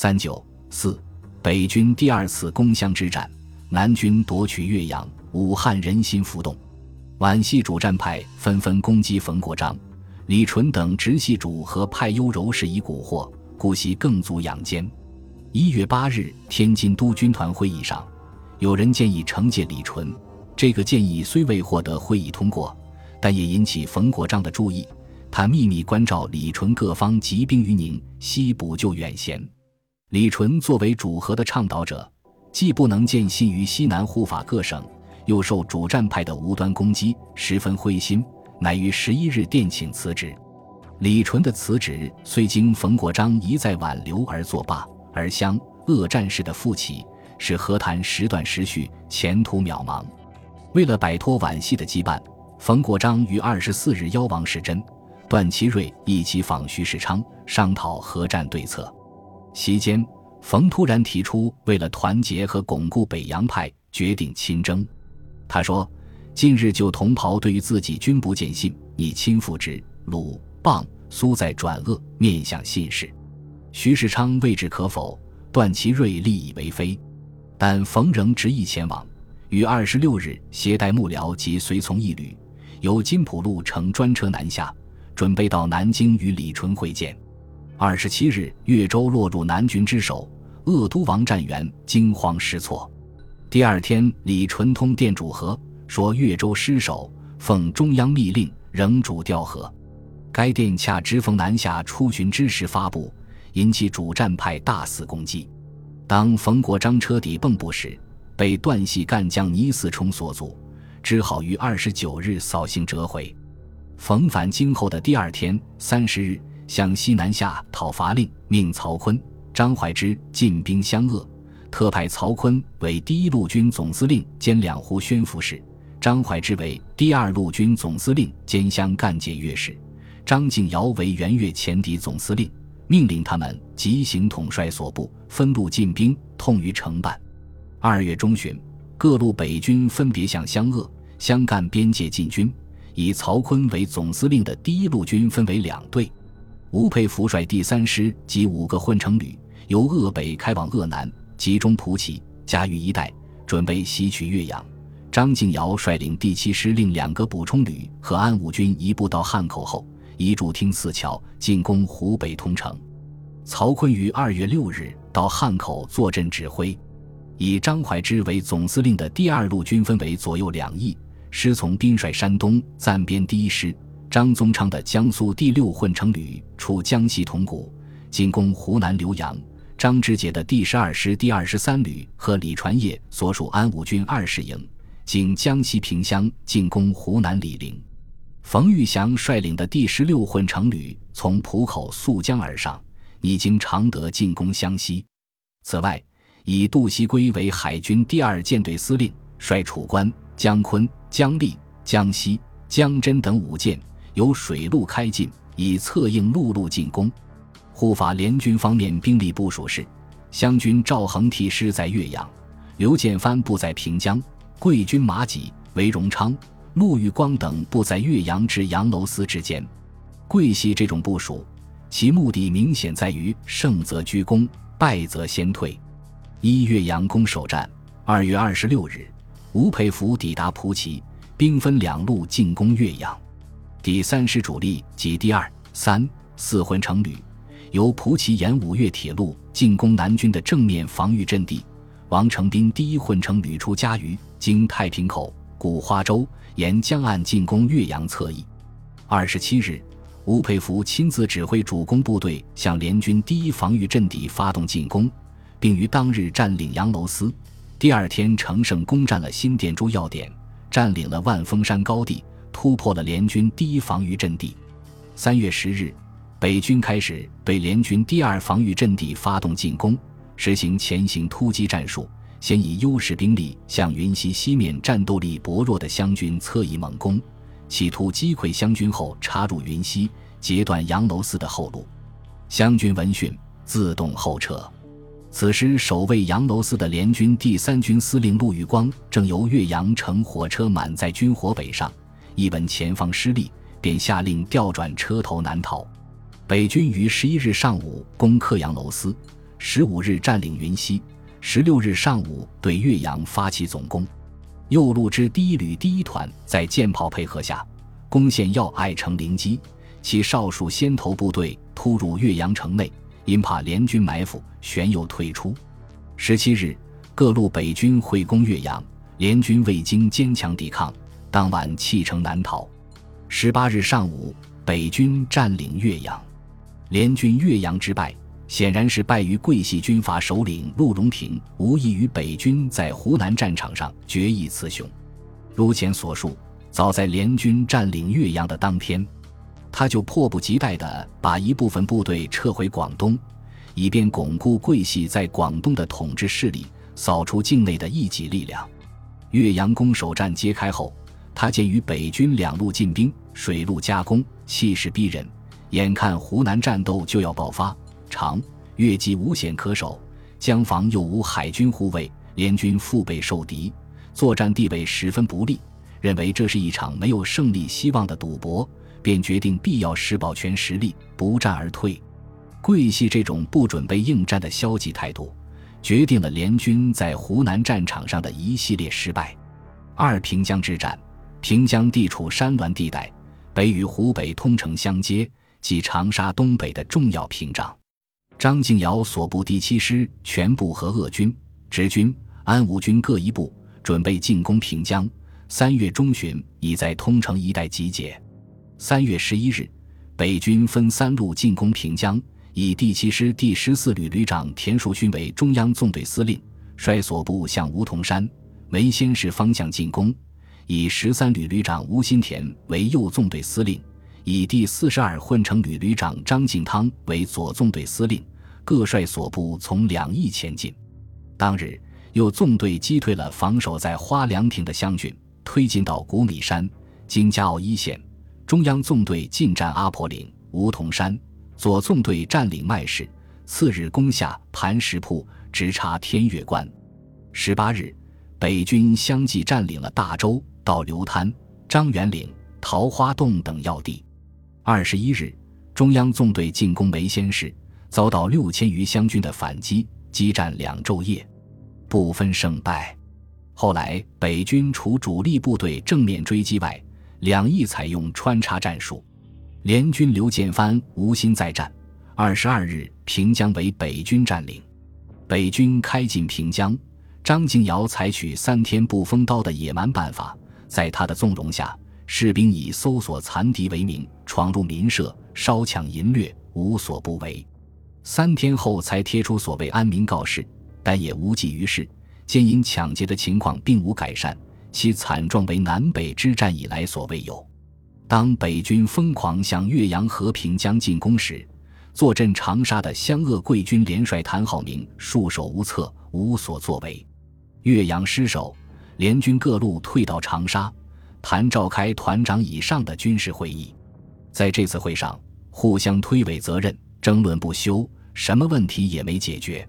三九四，北军第二次攻湘之战，南军夺取岳阳，武汉人心浮动，皖系主战派纷纷攻击冯国璋、李纯等直系主和派优柔是以蛊惑，故其更足养奸。一月八日，天津督军团会议上，有人建议惩戒李纯，这个建议虽未获得会议通过，但也引起冯国璋的注意。他秘密关照李纯，各方集兵于宁，西补救远贤。李纯作为主和的倡导者，既不能见信于西南护法各省，又受主战派的无端攻击，十分灰心，乃于十一日电请辞职。李纯的辞职虽经冯国璋一再挽留而作罢，而湘鄂战事的复起，使和谈时断时续，前途渺茫。为了摆脱皖系的羁绊，冯国璋于二十四日邀王士祯、段祺瑞一起访徐世昌，商讨和战对策。期间，冯突然提出，为了团结和巩固北洋派，决定亲征。他说：“近日就同袍对于自己均不见信，你亲赴之。鲁、棒、苏在转恶，面向信使。”徐世昌未置可否，段祺瑞立以为非，但冯仍执意前往。于二十六日携带幕僚及随从一旅，由金浦路乘专车南下，准备到南京与李纯会见。二十七日，岳州落入南军之手，鄂都王战元惊慌失措。第二天，李纯通电主和，说岳州失守，奉中央密令，仍主调和。该电恰值逢南下出巡之时发布，引起主战派大肆攻击。当冯国璋车底蚌埠时，被段系干将倪嗣冲所阻，只好于二十九日扫兴折回。冯返京后的第二天，三十日。向西南下讨伐令，命曹锟、张怀之进兵湘鄂，特派曹锟为第一路军总司令兼两湖宣抚使，张怀之为第二路军总司令兼湘赣检阅使，张敬尧为援越前敌总司令，命令他们急行统帅所部，分路进兵，痛于承办。二月中旬，各路北军分别向湘鄂、湘赣边界进军，以曹锟为总司令的第一路军分为两队。吴佩孚率第三师及五个混成旅，由鄂北开往鄂南，集中蒲圻、嘉峪一带，准备西取岳阳。张敬尧率领第七师另两个补充旅和安武军移步到汉口后，移驻听泗桥，进攻湖北通城。曹锟于二月六日到汉口坐镇指挥。以张怀之为总司令的第二路军分为左右两翼，师从兵率山东暂编第一师。张宗昌的江苏第六混成旅出江西铜鼓，进攻湖南浏阳；张之杰的第十二师第二十三旅和李传业所属安武军二十营，经江西萍乡进攻湖南醴陵。冯玉祥率领的第十六混成旅从浦口溯江而上，已经常德进攻湘西。此外，以杜锡圭为海军第二舰队司令，率楚关、江昆、江立、江西、江真等五舰。由水路开进，以策应陆路进攻。护法联军方面兵力部署是：湘军赵恒惕师在岳阳，刘建藩部在平江，桂军马己、韦荣昌、陆玉光等部在岳阳至杨楼司之间。桂系这种部署，其目的明显在于胜则居攻，败则先退。一岳阳攻守战，二月二十六日，吴佩孚抵达蒲圻，兵分两路进攻岳阳。第三师主力及第二、三、四混成旅，由蒲圻沿五岳铁路进攻南军的正面防御阵地。王承斌第一混成旅出嘉鱼，经太平口、古花洲，沿江岸进攻岳阳侧翼。二十七日，吴佩孚亲自指挥主攻部队向联军第一防御阵地发动进攻，并于当日占领杨楼司。第二天乘胜攻占了新店诸要点，占领了万峰山高地。突破了联军第一防御阵地。三月十日，北军开始对联军第二防御阵地发动进攻，实行前行突击战术，先以优势兵力向云溪西面战斗力薄弱的湘军侧翼猛攻，企图击溃湘军后插入云溪，截断杨楼司的后路。湘军闻讯，自动后撤。此时，守卫杨楼司的联军第三军司令陆玉光正由岳阳乘火车满载军火北上。一闻前方失利，便下令调转车头南逃。北军于十一日上午攻克阳楼司，十五日占领云溪，十六日上午对岳阳发起总攻。右路之第一旅第一团在舰炮配合下，攻陷要隘城灵基，其少数先头部队突入岳阳城内，因怕联军埋伏，旋又退出。十七日，各路北军会攻岳阳，联军未经坚强抵抗，当晚弃城南逃。十八日上午，北军占领岳阳，联军岳阳之败。显然是败于桂系军阀首领陆荣廷，无异于北军在湖南战场上决一雌雄。如前所述，早在联军占领岳阳的当天，他就迫不及待地把一部分部队撤回广东，以便巩固桂系在广东的统治势力，扫除境内的异己力量。岳阳攻守战揭开后，他鉴于北军两路进兵，水陆夹攻，气势逼人，眼看湖南战斗就要爆发。长越既无险可守，江防又无海军护卫，联军腹背受敌，作战地位十分不利。认为这是一场没有胜利希望的赌博，便决定必要时保全实力，不战而退。桂系这种不准备应战的消极态度，决定了联军在湖南战场上的一系列失败。二平江之战，平江地处山峦地带，北与湖北通城相接，即长沙东北的重要屏障。张敬尧所部第七师全部和鄂军、直军、安武军各一部，准备进攻平江。三月中旬已在通城一带集结。三月十一日，北军分三路进攻平江，以第七师第十四旅旅长田树勋为中央纵队司令，率所部向梧桐山、梅仙市方向进攻；以十三旅旅长吴新田为右纵队司令。以第四十二混成旅旅长张敬汤为左纵队司令，各率所部从两翼前进。当日，又纵队击退了防守在花凉亭的湘军，推进到古米山（今嘉奥一线）。中央纵队进占阿婆岭、梧桐山，左纵队占领麦市。次日攻下磐石铺，直插天岳关。十八日，北军相继占领了大洲、到流滩、张元岭、桃花洞等要地。二十一日，中央纵队进攻梅先市，遭到六千余湘军的反击，激战两昼夜，不分胜败。后来北军除主力部队正面追击外，两翼采用穿插战术。联军刘建藩无心再战。二十二日，平江为北军占领。北军开进平江，张敬尧采取三天不封刀的野蛮办法，在他的纵容下。士兵以搜索残敌为名，闯入民舍，烧抢淫掠，无所不为。三天后才贴出所谓安民告示，但也无济于事。奸淫抢劫的情况并无改善，其惨状为南北之战以来所未有。当北军疯狂向岳阳和平江进攻时，坐镇长沙的湘鄂桂军联帅谭浩明束手无策，无所作为。岳阳失守，联军各路退到长沙。谭召开团长以上的军事会议，在这次会上，互相推诿责任，争论不休，什么问题也没解决。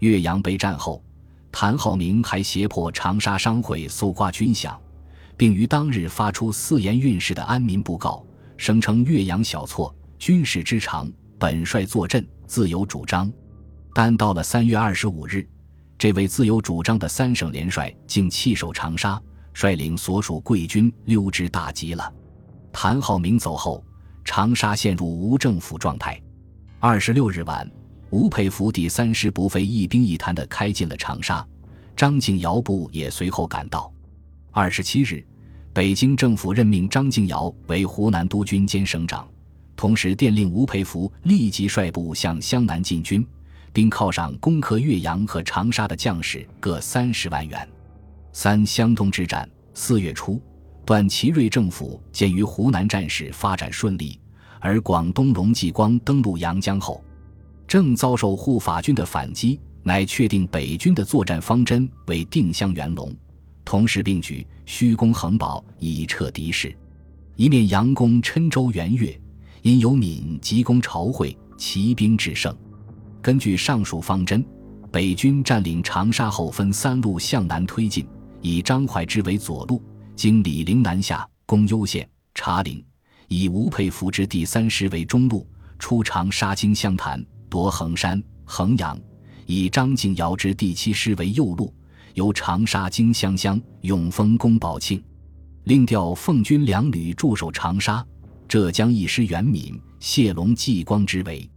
岳阳被战后，谭浩明还胁迫长沙商会搜刮军饷，并于当日发出四言运势的安民布告，声称岳阳小错，军事之长，本帅坐镇，自有主张。但到了三月二十五日，这位自有主张的三省联帅竟弃守长沙。率领所属贵军溜之大吉了。谭浩明走后，长沙陷入无政府状态。二十六日晚，吴佩孚第三师不费一兵一弹地开进了长沙，张敬尧部也随后赶到。二十七日，北京政府任命张敬尧为湖南督军兼省长，同时电令吴佩孚立即率部向湘南进军，并犒赏攻克岳阳和长沙的将士各三十万元。三湘东之战，四月初，段祺瑞政府鉴于湖南战事发展顺利，而广东龙继光登陆阳江后，正遭受护法军的反击，乃确定北军的作战方针为定襄元龙，同时并举虚攻衡宝以撤敌势，一面佯攻郴州元岳，因有闽急攻朝会，骑兵制胜。根据上述方针，北军占领长沙后，分三路向南推进。以张怀之为左路，经李陵南下，攻攸县、茶陵；以吴佩孚之第三师为中路，出长沙经湘潭，夺衡山、衡阳；以张敬尧之第七师为右路，由长沙经湘乡、永丰攻宝庆，另调奉军两旅驻守长沙。浙江一师袁敏、谢龙、纪光之围，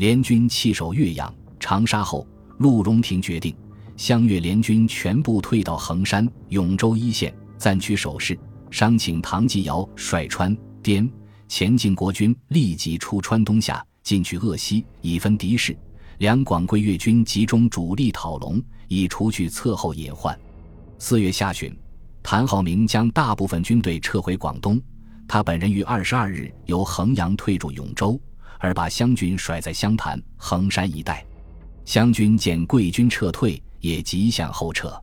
联军弃守岳阳、长沙后，陆荣廷决定湘粤联军全部退到衡山、永州一线，暂取守势。商请唐继尧率川滇前进国军立即出川东下，进取鄂西，以分敌势。两广桂粤军集中主力讨龙，以除去侧后隐患。四月下旬，谭浩明将大部分军队撤回广东，他本人于二十二日由衡阳退驻永州，而把湘军甩在湘潭、衡山一带。湘军见桂军撤退，也急向后撤。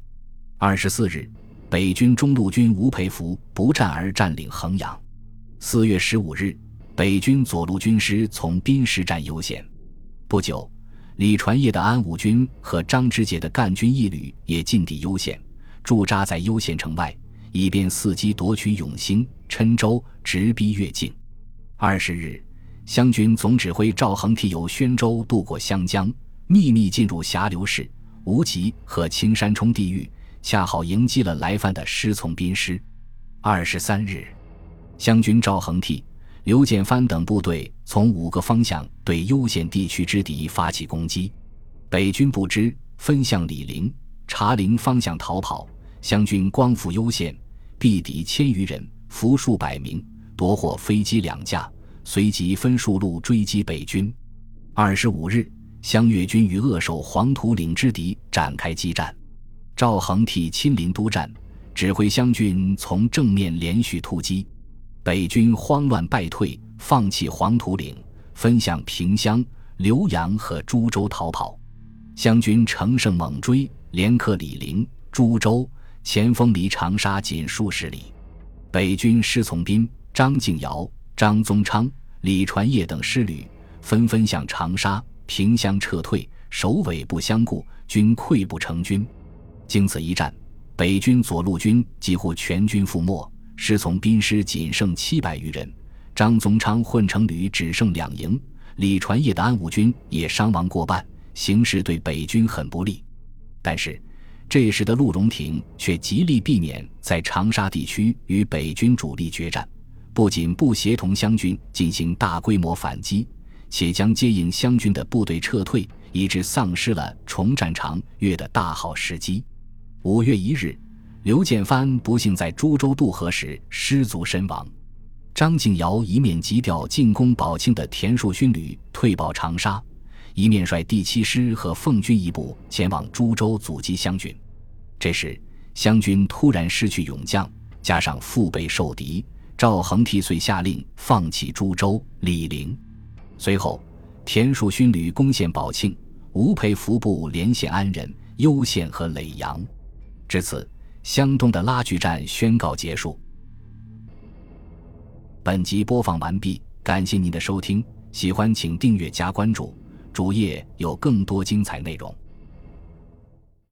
二十四日，北军中路军吴培福不战而占领衡阳。四月十五日，北军左路军师从宾师占优险。不久。李传业的安武军和张之杰的赣军一旅也进抵攸县，驻扎在攸县城外，以便伺机夺取永兴、郴州，直逼越境。二十日，湘军总指挥赵恒惕由宣州渡过湘江，秘密进入峡流市、无极和青山冲地域，恰好迎击了来犯的师从兵师。二十三日，湘军赵恒惕。刘建藩等部队从五个方向对攸县地区之敌发起攻击，北军不知，分向李陵、茶陵方向逃跑。湘军光复攸县，毙敌千余人，俘数百名，夺获飞机两架，随即分数路追击北军。二十五日，湘粤军与扼守黄土岭之敌展开激战，赵恒惕亲临督战，指挥湘军从正面连续突击。北军慌乱败退，放弃黄土岭，分向萍乡、浏阳和株洲逃跑。湘军乘胜猛追，连克李陵、株洲，前锋离长沙仅数十里。北军师从斌、张敬尧、张宗昌、李传业等师旅纷纷向长沙、萍乡撤退，首尾不相顾，均溃不成军。经此一战，北军左路军几乎全军覆没。师从兵师仅剩七百余人，张宗昌混成旅只剩两营，李传业的安武军也伤亡过半，形势对北军很不利。但是，这时的陆荣廷却极力避免在长沙地区与北军主力决战，不仅不协同湘军进行大规模反击，且将接应湘军的部队撤退，以致丧失了重战长岳的大好时机。五月一日。刘建藩不幸在株洲渡河时失足身亡，张敬尧一面急调进攻宝庆的田树勋旅退保长沙，一面率第七师和奉军一部前往株洲阻击湘军。这时，湘军突然失去勇将，加上腹背受敌，赵恒惕遂下令放弃株洲、李陵。随后，田树勋旅攻陷宝庆，吴培福部连线安仁、攸县和耒阳。至此。湘东的拉锯战宣告结束。本集播放完毕，感谢您的收听，喜欢请订阅加关注，主页有更多精彩内容。